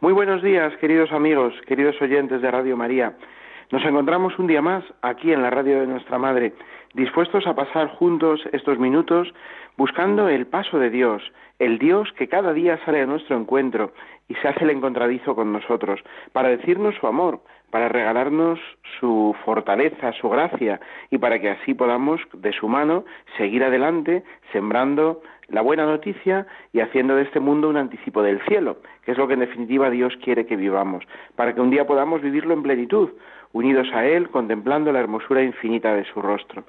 Muy buenos días, queridos amigos, queridos oyentes de Radio María. Nos encontramos un día más aquí en la radio de nuestra Madre, dispuestos a pasar juntos estos minutos buscando el paso de Dios, el Dios que cada día sale a nuestro encuentro y se hace el encontradizo con nosotros, para decirnos su amor, para regalarnos su fortaleza, su gracia, y para que así podamos, de su mano, seguir adelante, sembrando la buena noticia y haciendo de este mundo un anticipo del cielo, que es lo que en definitiva Dios quiere que vivamos, para que un día podamos vivirlo en plenitud, unidos a Él, contemplando la hermosura infinita de su rostro.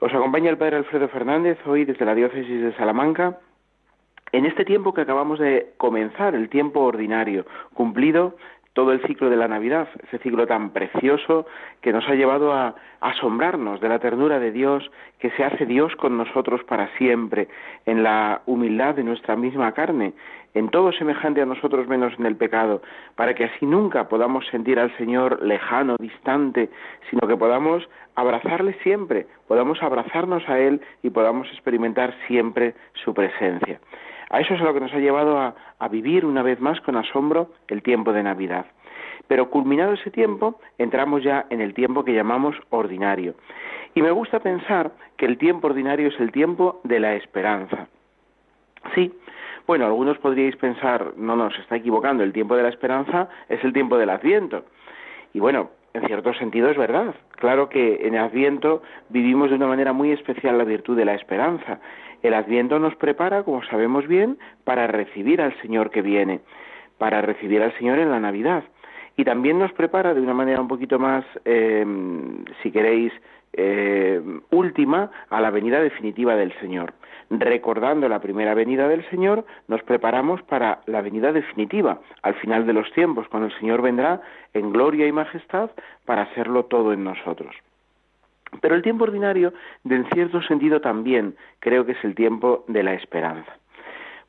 Os acompaña el Padre Alfredo Fernández hoy desde la diócesis de Salamanca, en este tiempo que acabamos de comenzar, el tiempo ordinario, cumplido todo el ciclo de la Navidad, ese ciclo tan precioso que nos ha llevado a asombrarnos de la ternura de Dios, que se hace Dios con nosotros para siempre, en la humildad de nuestra misma carne, en todo semejante a nosotros menos en el pecado, para que así nunca podamos sentir al Señor lejano, distante, sino que podamos abrazarle siempre, podamos abrazarnos a Él y podamos experimentar siempre su presencia. A eso es a lo que nos ha llevado a, vivir una vez más con asombro el tiempo de Navidad. Pero culminado ese tiempo, entramos ya en el tiempo que llamamos ordinario. Y me gusta pensar que el tiempo ordinario es el tiempo de la esperanza. Sí, bueno, algunos podríais pensar, no, no, se está equivocando, el tiempo de la esperanza es el tiempo del Adviento. Y bueno, en cierto sentido es verdad. Claro que en Adviento vivimos de una manera muy especial la virtud de la esperanza. El Adviento nos prepara, como sabemos bien, para recibir al Señor que viene, para recibir al Señor en la Navidad. Y también nos prepara de una manera un poquito más, eh, si queréis, eh, última a la venida definitiva del Señor. Recordando la primera venida del Señor, nos preparamos para la venida definitiva, al final de los tiempos, cuando el Señor vendrá en gloria y majestad para hacerlo todo en nosotros. Pero el tiempo ordinario, en cierto sentido también, creo que es el tiempo de la esperanza.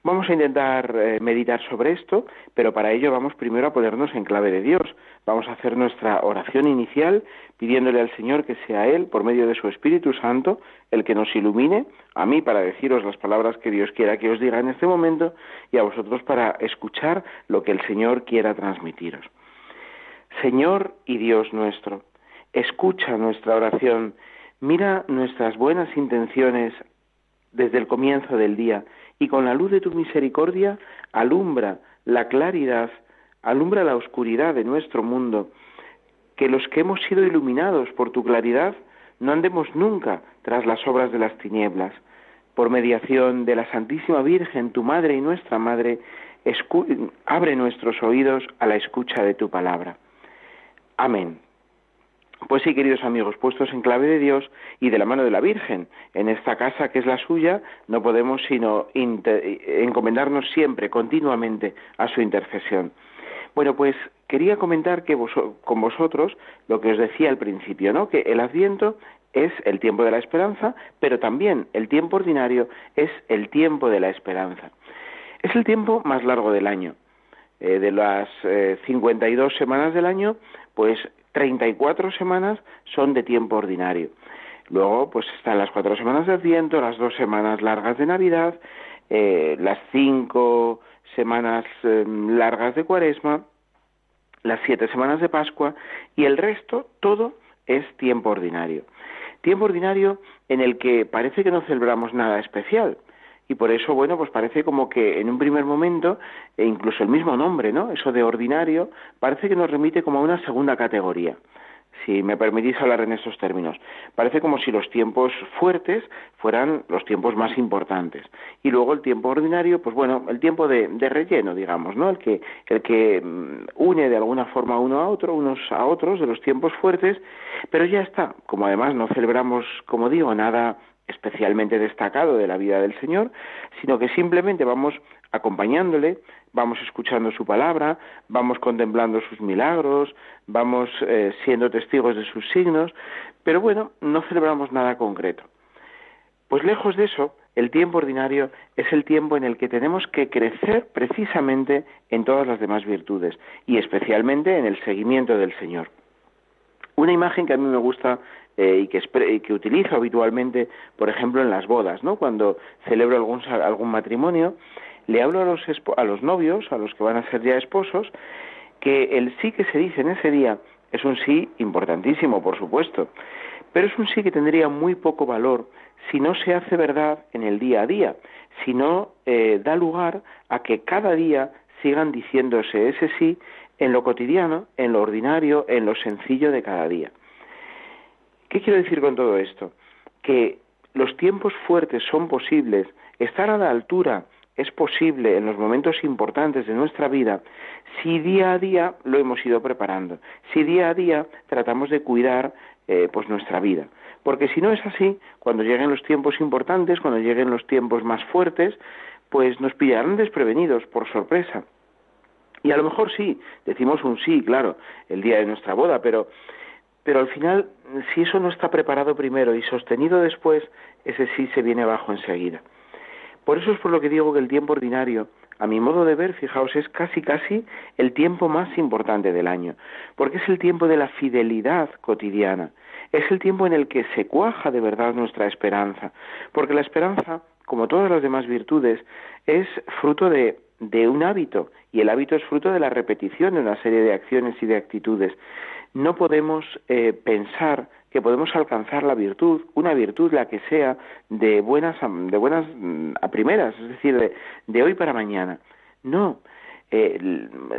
Vamos a intentar eh, meditar sobre esto, pero para ello vamos primero a ponernos en clave de Dios. Vamos a hacer nuestra oración inicial pidiéndole al Señor que sea Él, por medio de su Espíritu Santo, el que nos ilumine, a mí para deciros las palabras que Dios quiera que os diga en este momento y a vosotros para escuchar lo que el Señor quiera transmitiros. Señor y Dios nuestro, escucha nuestra oración, mira nuestras buenas intenciones desde el comienzo del día y con la luz de tu misericordia alumbra la claridad, alumbra la oscuridad de nuestro mundo, que los que hemos sido iluminados por tu claridad no andemos nunca tras las obras de las tinieblas. Por mediación de la Santísima Virgen, tu Madre y nuestra Madre, abre nuestros oídos a la escucha de tu palabra. Amén. Pues sí, queridos amigos, puestos en clave de Dios y de la mano de la Virgen, en esta casa que es la suya, no podemos sino encomendarnos siempre, continuamente, a su intercesión. Bueno, pues quería comentar que con vosotros lo que os decía al principio, ¿no? Que el Adviento es el tiempo de la esperanza, pero también el tiempo ordinario es el tiempo de la esperanza. Es el tiempo más largo del año. Eh, de las eh, 52 semanas del año, pues 34 semanas son de tiempo ordinario. Luego, pues están las cuatro semanas de Adviento, las dos semanas largas de Navidad, eh, las cinco semanas em, largas de Cuaresma, las siete semanas de Pascua y el resto, todo es tiempo ordinario. Tiempo ordinario en el que parece que no celebramos nada especial, y por eso, bueno, pues parece como que en un primer momento, e incluso el mismo nombre, ¿no? Eso de ordinario, parece que nos remite como a una segunda categoría si me permitís hablar en esos términos. Parece como si los tiempos fuertes fueran los tiempos más importantes. Y luego el tiempo ordinario, pues bueno, el tiempo de, relleno, digamos, ¿no? El que, el que mm, une de alguna forma uno a otro, unos a otros de los tiempos fuertes, pero ya está. Como además no celebramos, como digo, nada especialmente destacado de la vida del Señor, sino que simplemente vamos acompañándole, vamos escuchando su palabra, vamos contemplando sus milagros, vamos eh, siendo testigos de sus signos, pero bueno, no celebramos nada concreto. Pues lejos de eso, el tiempo ordinario es el tiempo en el que tenemos que crecer precisamente en todas las demás virtudes y especialmente en el seguimiento del Señor. Una imagen que a mí me gusta eh, y, que, que, utilizo habitualmente, por ejemplo, en las bodas, ¿no? Cuando celebro algún, algún matrimonio, le hablo a los, a los novios, a los que van a ser ya esposos, que el sí que se dice en ese día es un sí importantísimo, por supuesto, pero es un sí que tendría muy poco valor si no se hace verdad en el día a día, si no eh, da lugar a que cada día sigan diciéndose ese sí en lo cotidiano, en lo ordinario, en lo sencillo de cada día. ¿Qué quiero decir con todo esto? Que los tiempos fuertes son posibles, estar a la altura es posible en los momentos importantes de nuestra vida si día a día lo hemos ido preparando, si día a día tratamos de cuidar eh, pues nuestra vida. Porque si no es así, cuando lleguen los tiempos importantes, cuando lleguen los tiempos más fuertes, pues nos pillarán desprevenidos por sorpresa. Y a lo mejor sí, decimos un sí, claro, el día de nuestra boda, pero, pero al final, si eso no está preparado primero y sostenido después, ese sí se viene abajo enseguida. Por eso es por lo que digo que el tiempo ordinario, a mi modo de ver, fijaos, es casi casi el tiempo más importante del año, porque es el tiempo de la fidelidad cotidiana, es el tiempo en el que se cuaja de verdad nuestra esperanza, porque la esperanza, como todas las demás virtudes, es fruto de, de un hábito, y el hábito es fruto de la repetición de una serie de acciones y de actitudes. No podemos eh, pensar que podemos alcanzar la virtud, una virtud la que sea, de buenas a, de buenas mm, a primeras, es decir, de, hoy para mañana. No, eh,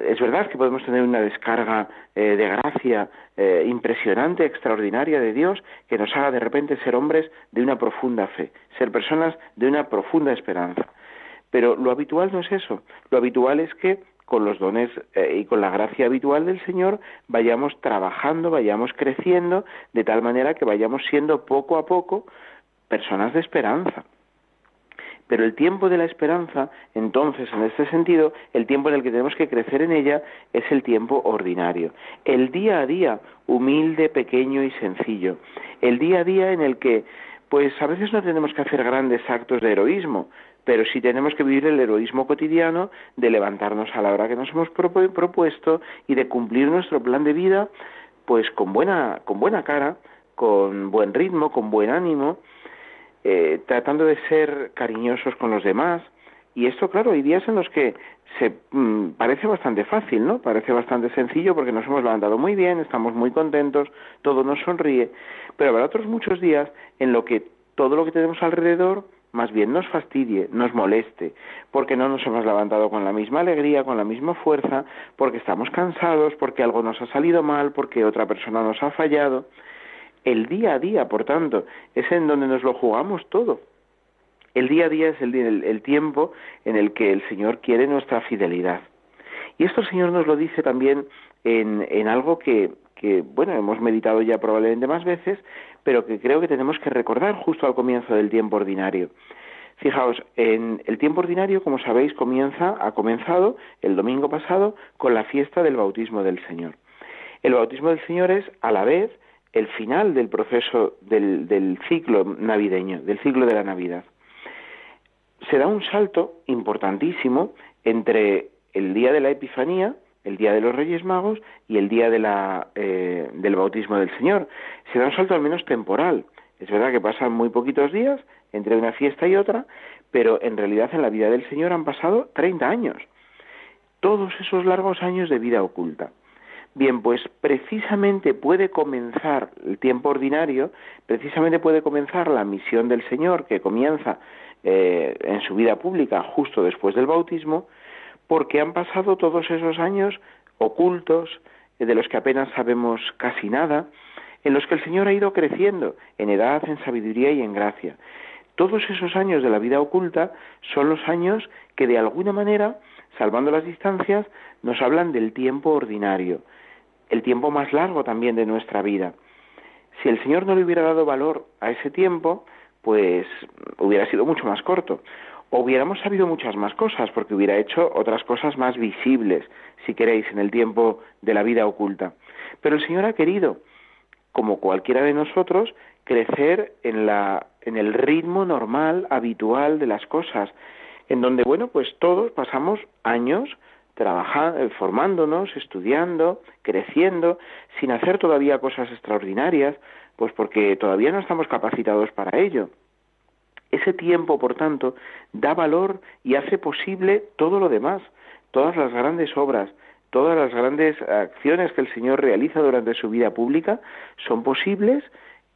es verdad que podemos tener una descarga eh, de gracia eh, impresionante, extraordinaria de Dios, que nos haga de repente ser hombres de una profunda fe, ser personas de una profunda esperanza. Pero lo habitual no es eso. Lo habitual es que con los dones eh, y con la gracia habitual del Señor vayamos trabajando, vayamos creciendo, de tal manera que vayamos siendo poco a poco personas de esperanza. Pero el tiempo de la esperanza, entonces, en este sentido, el tiempo en el que tenemos que crecer en ella es el tiempo ordinario. El día a día, humilde, pequeño y sencillo. El día a día en el que, pues a veces no tenemos que hacer grandes actos de heroísmo, pero sí tenemos que vivir el heroísmo cotidiano de levantarnos a la hora que nos hemos propuesto y de cumplir nuestro plan de vida pues con buena, con buena cara, con buen ritmo, con buen ánimo, eh, tratando de ser cariñosos con los demás. Y esto, claro, hay días en los que se mm, parece bastante fácil, ¿no? Parece bastante sencillo porque nos hemos levantado muy bien, estamos muy contentos, todo nos sonríe, pero habrá otros muchos días en lo que todo lo que tenemos alrededor más bien nos fastidie, nos moleste, porque no nos hemos levantado con la misma alegría, con la misma fuerza, porque estamos cansados, porque algo nos ha salido mal, porque otra persona nos ha fallado. El día a día, por tanto, es en donde nos lo jugamos todo. El día a día es el, tiempo en el que el Señor quiere nuestra fidelidad. Y esto el Señor nos lo dice también en, en algo que, que, bueno, hemos meditado ya probablemente más veces, pero que creo que tenemos que recordar justo al comienzo del tiempo ordinario. Fijaos, en el tiempo ordinario, como sabéis, comienza, ha comenzado el domingo pasado con la fiesta del bautismo del Señor. El bautismo del Señor es a la vez el final del proceso del, del ciclo navideño, del ciclo de la Navidad. Se da un salto importantísimo entre el día de la Epifanía, el día de los Reyes Magos y el día de la, eh, del bautismo del Señor. Se da un salto al menos temporal. Es verdad que pasan muy poquitos días entre una fiesta y otra, pero en realidad en la vida del Señor han pasado 30 años. Todos esos largos años de vida oculta. Bien, pues precisamente puede comenzar el tiempo ordinario, precisamente puede comenzar la misión del Señor que comienza eh, en su vida pública justo después del bautismo, porque han pasado todos esos años ocultos, de los que apenas sabemos casi nada, en los que el Señor ha ido creciendo en edad, en sabiduría y en gracia. Todos esos años de la vida oculta son los años que de alguna manera, salvando las distancias, nos hablan del tiempo ordinario, el tiempo más largo también de nuestra vida. Si el Señor no le hubiera dado valor a ese tiempo, pues hubiera sido mucho más corto. Hubiéramos sabido muchas más cosas, porque hubiera hecho otras cosas más visibles, si queréis, en el tiempo de la vida oculta. Pero el Señor ha querido, como cualquiera de nosotros, crecer en, la, en el ritmo normal, habitual de las cosas, en donde, bueno, pues todos pasamos años trabajando, eh, formándonos, estudiando, creciendo, sin hacer todavía cosas extraordinarias, pues porque todavía no estamos capacitados para ello. Ese tiempo, por tanto, da valor y hace posible todo lo demás, todas las grandes obras, todas las grandes acciones que el Señor realiza durante su vida pública son posibles,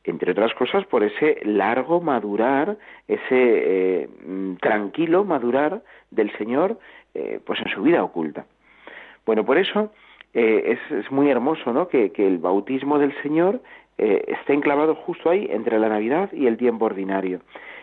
entre otras cosas, por ese largo madurar, ese eh, tranquilo madurar del Señor eh, pues en su vida oculta. Bueno, por eso eh, es, muy hermoso ¿no? que, el bautismo del Señor eh, esté enclavado justo ahí entre la Navidad y el tiempo ordinario.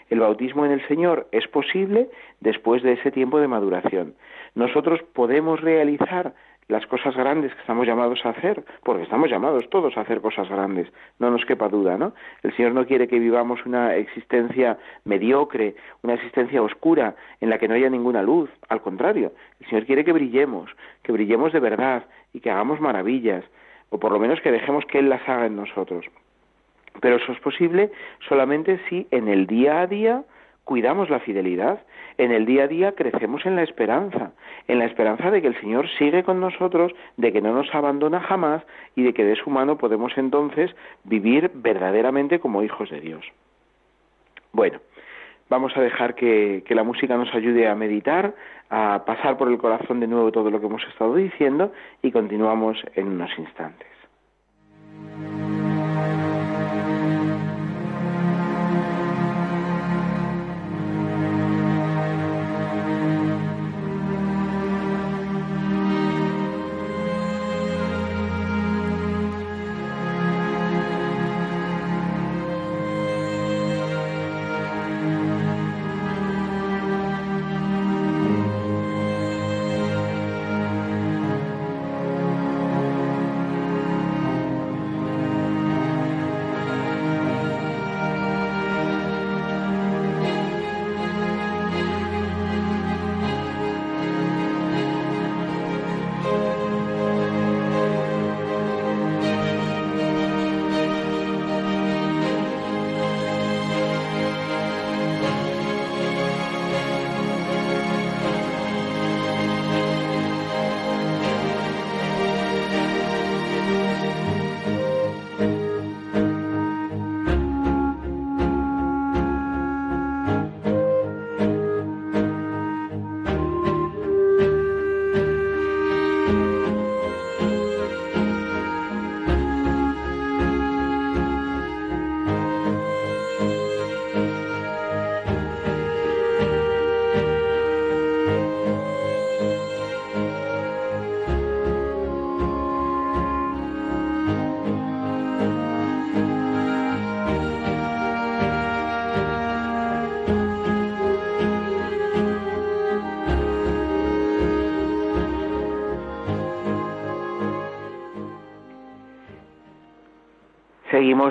El bautismo en el Señor es posible después de ese tiempo de maduración. Nosotros podemos realizar las cosas grandes que estamos llamados a hacer, porque estamos llamados todos a hacer cosas grandes, no nos quepa duda, ¿no? El Señor no quiere que vivamos una existencia mediocre, una existencia oscura en la que no haya ninguna luz, al contrario, el Señor quiere que brillemos, que brillemos de verdad y que hagamos maravillas, o por lo menos que dejemos que Él las haga en nosotros. Pero eso es posible solamente si en el día a día cuidamos la fidelidad, en el día a día crecemos en la esperanza, en la esperanza de que el Señor sigue con nosotros, de que no nos abandona jamás y de que de su mano podemos entonces vivir verdaderamente como hijos de Dios. Bueno, vamos a dejar que, que, la música nos ayude a meditar, a pasar por el corazón de nuevo todo lo que hemos estado diciendo y continuamos en unos instantes.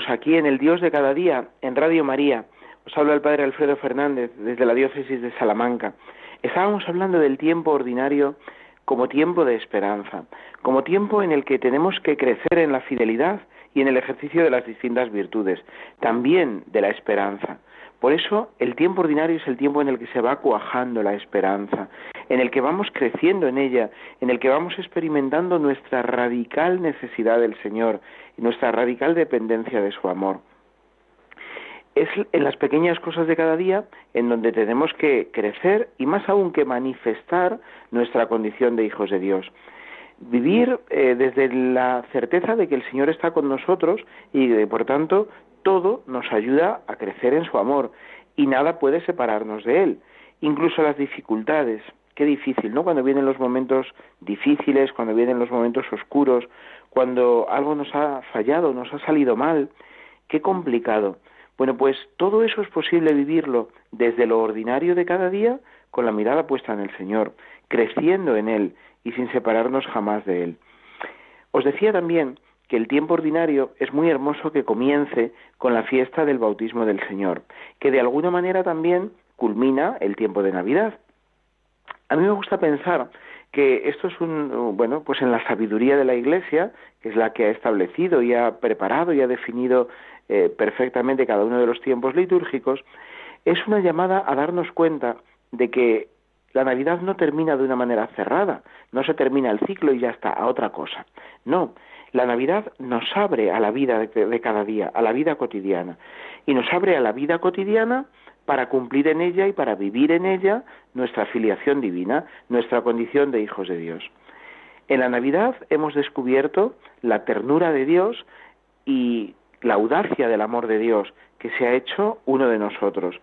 Aquí en el Dios de cada día, en Radio María. Os habla el Padre Alfredo Fernández desde la diócesis de Salamanca. Estábamos hablando del tiempo ordinario como tiempo de esperanza, como tiempo en el que tenemos que crecer en la fidelidad y en el ejercicio de las distintas virtudes, también de la esperanza. Por eso el tiempo ordinario es el tiempo en el que se va cuajando la esperanza, en el que vamos creciendo en ella, en el que vamos experimentando nuestra radical necesidad del Señor y nuestra radical dependencia de su amor. Es en las pequeñas cosas de cada día en donde tenemos que crecer y más aún que manifestar nuestra condición de hijos de Dios. Vivir eh, desde la certeza de que el Señor está con nosotros y por tanto todo nos ayuda a crecer en su amor y nada puede separarnos de Él, incluso las dificultades. Qué difícil, ¿no? Cuando vienen los momentos difíciles, cuando vienen los momentos oscuros, cuando algo nos ha fallado, nos ha salido mal, qué complicado. Bueno, pues todo eso es posible vivirlo desde lo ordinario de cada día, con la mirada puesta en el Señor, creciendo en Él y sin separarnos jamás de Él. Os decía también que el tiempo ordinario es muy hermoso que comience con la fiesta del bautismo del Señor, que de alguna manera también culmina el tiempo de Navidad. A mí me gusta pensar que esto es un, bueno, pues en la sabiduría de la Iglesia, que es la que ha establecido y ha preparado y ha definido eh, perfectamente cada uno de los tiempos litúrgicos, es una llamada a darnos cuenta de que la Navidad no termina de una manera cerrada, no se termina el ciclo y ya está, a otra cosa. No, la Navidad nos abre a la vida de, cada día, a la vida cotidiana, y nos abre a la vida cotidiana para cumplir en ella y para vivir en ella nuestra filiación divina, nuestra condición de hijos de Dios. En la Navidad hemos descubierto la ternura de Dios y la audacia del amor de Dios que se ha hecho uno de nosotros.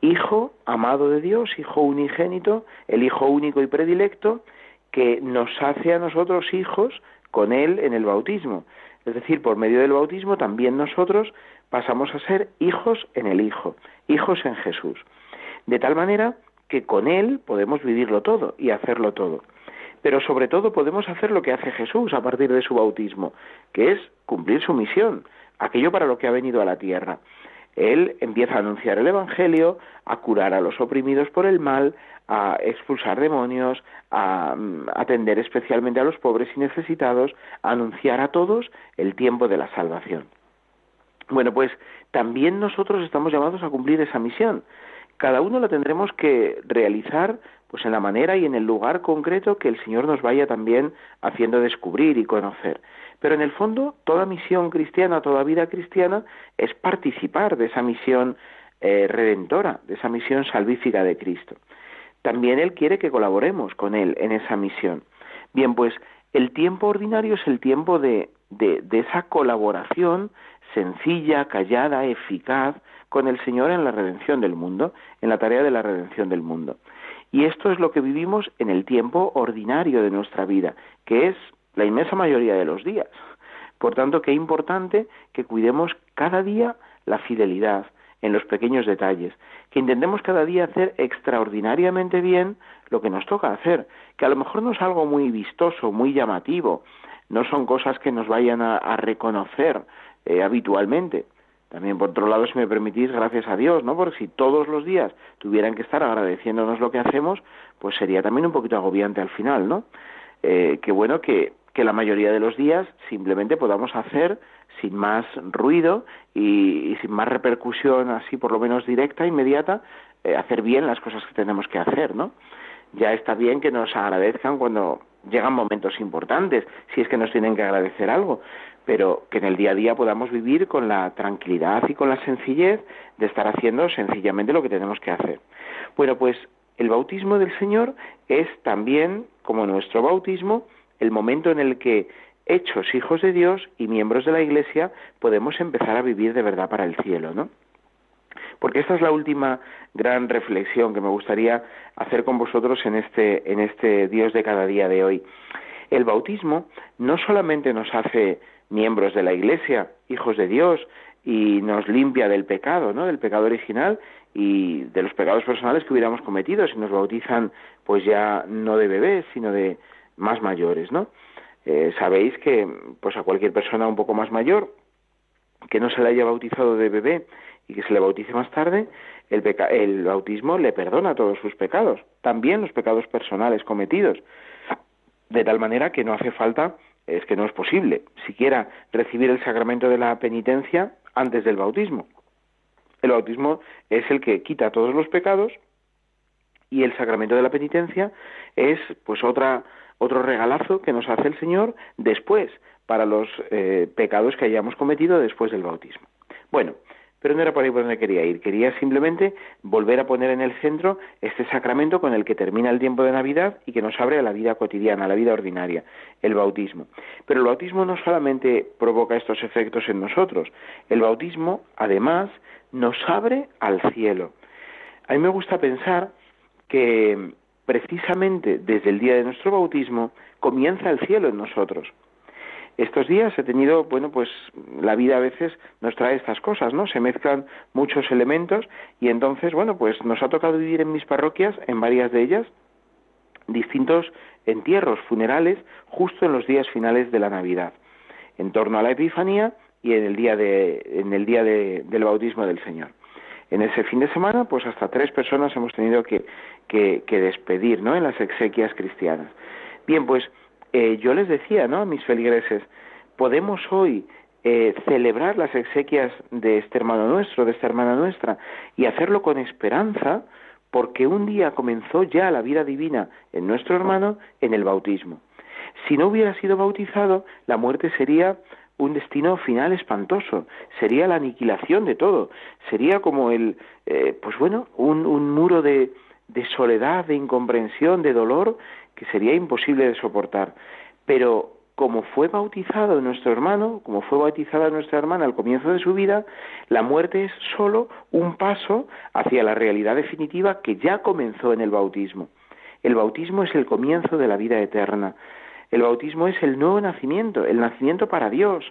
Hijo amado de Dios, Hijo unigénito, el Hijo único y predilecto, que nos hace a nosotros hijos con Él en el bautismo. Es decir, por medio del bautismo también nosotros pasamos a ser hijos en el Hijo, hijos en Jesús. De tal manera que con Él podemos vivirlo todo y hacerlo todo. Pero sobre todo podemos hacer lo que hace Jesús a partir de su bautismo, que es cumplir su misión, aquello para lo que ha venido a la tierra. Él empieza a anunciar el Evangelio, a curar a los oprimidos por el mal, a expulsar demonios, a mm, atender especialmente a los pobres y necesitados, a anunciar a todos el tiempo de la salvación. Bueno, pues también nosotros estamos llamados a cumplir esa misión. Cada uno la tendremos que realizar pues en la manera y en el lugar concreto que el Señor nos vaya también haciendo descubrir y conocer. Pero en el fondo, toda misión cristiana, toda vida cristiana es participar de esa misión eh, redentora, de esa misión salvífica de Cristo. También Él quiere que colaboremos con Él en esa misión. Bien, pues el tiempo ordinario es el tiempo de, de, de esa colaboración sencilla, callada, eficaz con el Señor en la redención del mundo, en la tarea de la redención del mundo. Y esto es lo que vivimos en el tiempo ordinario de nuestra vida, que es la inmensa mayoría de los días. Por tanto, qué importante que cuidemos cada día la fidelidad en los pequeños detalles, que intentemos cada día hacer extraordinariamente bien lo que nos toca hacer, que a lo mejor no es algo muy vistoso, muy llamativo, no son cosas que nos vayan a reconocer eh, habitualmente. También, por otro lado, si me permitís, gracias a Dios, ¿no? Porque si todos los días tuvieran que estar agradeciéndonos lo que hacemos, pues sería también un poquito agobiante al final, ¿no? Eh, que bueno que, que la mayoría de los días simplemente podamos hacer sin más ruido y, sin más repercusión así por lo menos directa, inmediata, eh, hacer bien las cosas que tenemos que hacer, ¿no? Ya está bien que nos agradezcan cuando llegan momentos importantes, si es que nos tienen que agradecer algo, pero que en el día a día podamos vivir con la tranquilidad y con la sencillez de estar haciendo sencillamente lo que tenemos que hacer. Bueno, pues el bautismo del Señor es también, como nuestro bautismo, el momento en el que, hechos hijos de Dios y miembros de la Iglesia, podemos empezar a vivir de verdad para el cielo, ¿no? Porque esta es la última gran reflexión que me gustaría hacer con vosotros en este, en este Dios de cada día de hoy. El bautismo no solamente nos hace miembros de la Iglesia, hijos de Dios, y nos limpia del pecado, ¿no? Del pecado original y de los pecados personales que hubiéramos cometido si nos bautizan, pues ya no de bebés, sino de más mayores, ¿no? Eh, sabéis que, pues a cualquier persona un poco más mayor que no se le haya bautizado de bebé y que se le bautice más tarde, el, el bautismo le perdona todos sus pecados, también los pecados personales cometidos, de tal manera que no hace falta es que no es posible siquiera recibir el sacramento de la penitencia antes del bautismo. El bautismo es el que quita todos los pecados y el sacramento de la penitencia es pues otra otro regalazo que nos hace el Señor después para los eh, pecados que hayamos cometido después del bautismo. Bueno, pero no era por ahí por donde quería ir. Quería simplemente volver a poner en el centro este sacramento con el que termina el tiempo de Navidad y que nos abre a la vida cotidiana, a la vida ordinaria, el bautismo. Pero el bautismo no solamente provoca estos efectos en nosotros, el bautismo además nos abre al cielo. A mí me gusta pensar que precisamente desde el día de nuestro bautismo comienza el cielo en nosotros estos días he tenido, bueno, pues la vida a veces nos trae estas cosas, ¿no? Se mezclan muchos elementos y entonces, bueno, pues nos ha tocado vivir en mis parroquias, en varias de ellas, distintos entierros funerales justo en los días finales de la Navidad. en torno a la Epifanía y en el día, de, en el día del bautismo del Señor. En ese fin de semana, pues hasta tres personas hemos tenido que, despedir, ¿no? En las exequias cristianas. Bien, pues eh, yo les decía, ¿no? A mis feligreses, podemos hoy eh, celebrar las exequias de este hermano nuestro, de esta hermana nuestra, y hacerlo con esperanza, porque un día comenzó ya la vida divina en nuestro hermano en el bautismo. Si no hubiera sido bautizado, la muerte sería un destino final espantoso, sería la aniquilación de todo, sería como el, eh, pues bueno, un, un muro de, de soledad, de incomprensión, de dolor, que sería imposible de soportar. Pero como fue bautizado nuestro hermano, como fue bautizada nuestra hermana al comienzo de su vida, la muerte es sólo un paso hacia la realidad definitiva que ya comenzó en el bautismo. El bautismo es el comienzo de la vida eterna. El bautismo es el nuevo nacimiento, el nacimiento para Dios,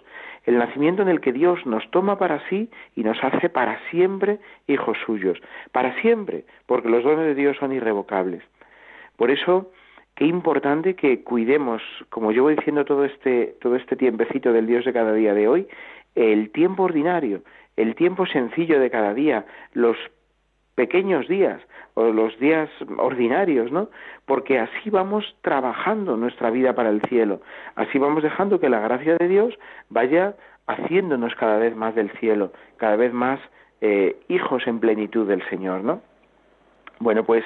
el nacimiento en el que Dios nos toma para sí y nos hace para siempre hijos suyos, para siempre, porque los dones de Dios son irrevocables. Por eso, qué importante que cuidemos, como yo voy diciendo todo este, todo este tiempecito del Dios de cada día de hoy, el tiempo ordinario, el tiempo sencillo de cada día, los pequeños días o los días ordinarios, ¿no? Porque así vamos trabajando nuestra vida para el cielo, así vamos dejando que la gracia de Dios vaya haciéndonos cada vez más del cielo, cada vez más eh, hijos en plenitud del Señor, ¿no? Bueno, pues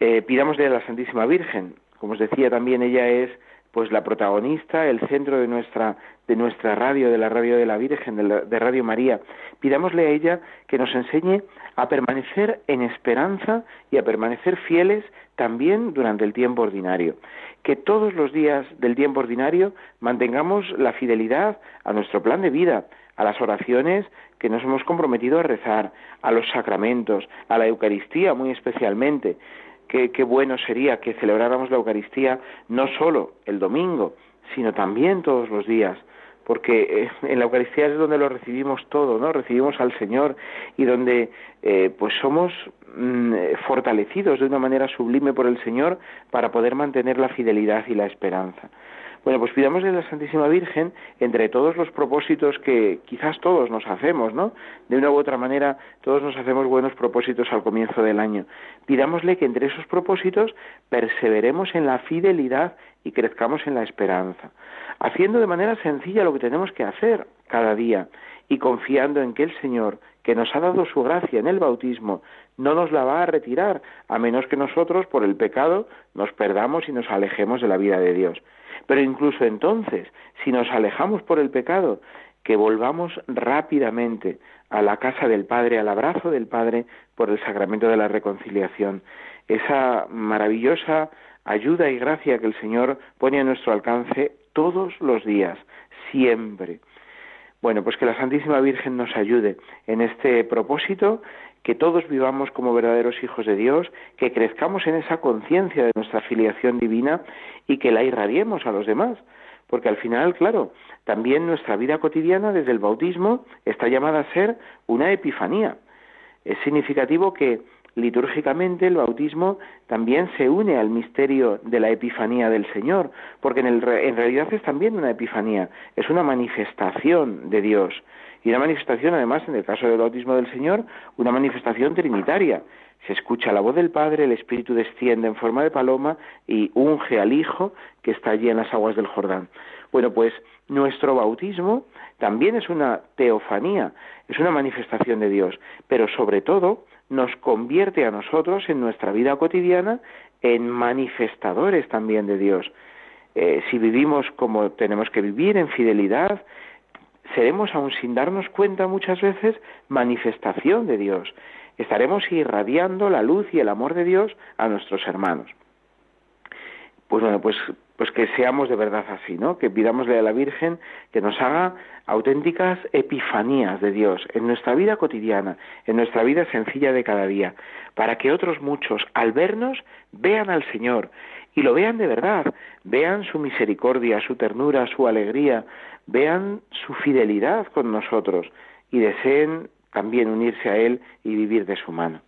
eh, pidámosle a la Santísima Virgen, como os decía también ella es pues la protagonista, el centro de nuestra de nuestra radio, de la radio de la Virgen, de, Radio María. Pidámosle a ella que nos enseñe a permanecer en esperanza y a permanecer fieles también durante el tiempo ordinario. Que todos los días del tiempo ordinario mantengamos la fidelidad a nuestro plan de vida, a las oraciones que nos hemos comprometido a rezar, a los sacramentos, a la Eucaristía muy especialmente. Qué, qué bueno sería que celebráramos la Eucaristía no solo el domingo, sino también todos los días, porque eh, en la Eucaristía es donde lo recibimos todo, ¿no? Recibimos al Señor y donde eh, pues somos mm, fortalecidos de una manera sublime por el Señor para poder mantener la fidelidad y la esperanza. Bueno, pues pidámosle a la Santísima Virgen, entre todos los propósitos que quizás todos nos hacemos, ¿no? De una u otra manera, todos nos hacemos buenos propósitos al comienzo del año. Pidámosle que entre esos propósitos perseveremos en la fidelidad y crezcamos en la esperanza haciendo de manera sencilla lo que tenemos que hacer cada día y confiando en que el Señor, que nos ha dado su gracia en el bautismo, no nos la va a retirar, a menos que nosotros, por el pecado, nos perdamos y nos alejemos de la vida de Dios. Pero incluso entonces, si nos alejamos por el pecado, que volvamos rápidamente a la casa del Padre, al abrazo del Padre, por el sacramento de la reconciliación. Esa maravillosa ayuda y gracia que el Señor pone a nuestro alcance todos los días, siempre. Bueno, pues que la Santísima Virgen nos ayude en este propósito, que todos vivamos como verdaderos hijos de Dios, que crezcamos en esa conciencia de nuestra filiación divina y que la irradiemos a los demás. Porque al final, claro, también nuestra vida cotidiana desde el bautismo está llamada a ser una epifanía. Es significativo que litúrgicamente el bautismo también se une al misterio de la Epifanía del Señor, porque en, el, en, realidad es también una Epifanía, es una manifestación de Dios. Y una manifestación, además, en el caso del bautismo del Señor, una manifestación trinitaria. Se escucha la voz del Padre, el Espíritu desciende en forma de paloma y unge al Hijo que está allí en las aguas del Jordán. Bueno, pues nuestro bautismo también es una teofanía, es una manifestación de Dios, pero sobre todo nos convierte a nosotros en nuestra vida cotidiana en manifestadores también de Dios. Eh, si vivimos como tenemos que vivir, en fidelidad, seremos, aun sin darnos cuenta muchas veces, manifestación de Dios. Estaremos irradiando la luz y el amor de Dios a nuestros hermanos. Pues bueno, pues pues que seamos de verdad así, ¿no? Que pidámosle a la Virgen que nos haga auténticas epifanías de Dios en nuestra vida cotidiana, en nuestra vida sencilla de cada día, para que otros muchos, al vernos, vean al Señor y lo vean de verdad, vean su misericordia, su ternura, su alegría, vean su fidelidad con nosotros y deseen también unirse a Él y vivir de su mano.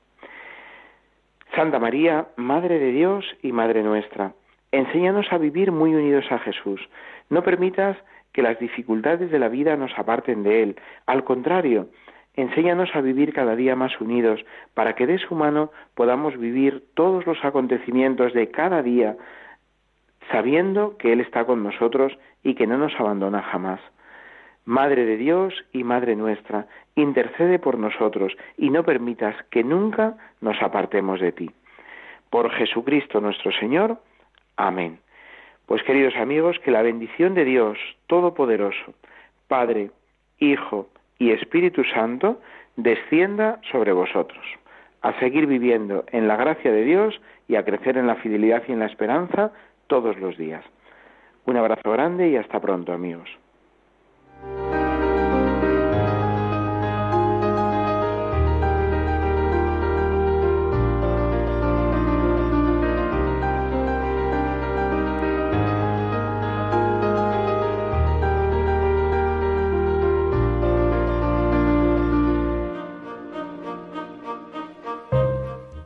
Santa María, Madre de Dios y Madre nuestra, Enséñanos a vivir muy unidos a Jesús. No permitas que las dificultades de la vida nos aparten de Él. Al contrario, enséñanos a vivir cada día más unidos, para que de su mano podamos vivir todos los acontecimientos de cada día, sabiendo que Él está con nosotros y que no nos abandona jamás. Madre de Dios y Madre nuestra, intercede por nosotros y no permitas que nunca nos apartemos de ti. Por Jesucristo nuestro Señor. Amén. Pues queridos amigos, que la bendición de Dios Todopoderoso, Padre, Hijo y Espíritu Santo, descienda sobre vosotros, a seguir viviendo en la gracia de Dios y a crecer en la fidelidad y en la esperanza todos los días. Un abrazo grande y hasta pronto, amigos.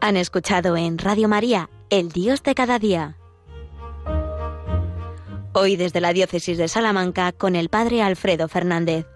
Han escuchado en Radio María, El Dios de cada día. Hoy desde la Diócesis de Salamanca con el Padre Alfredo Fernández.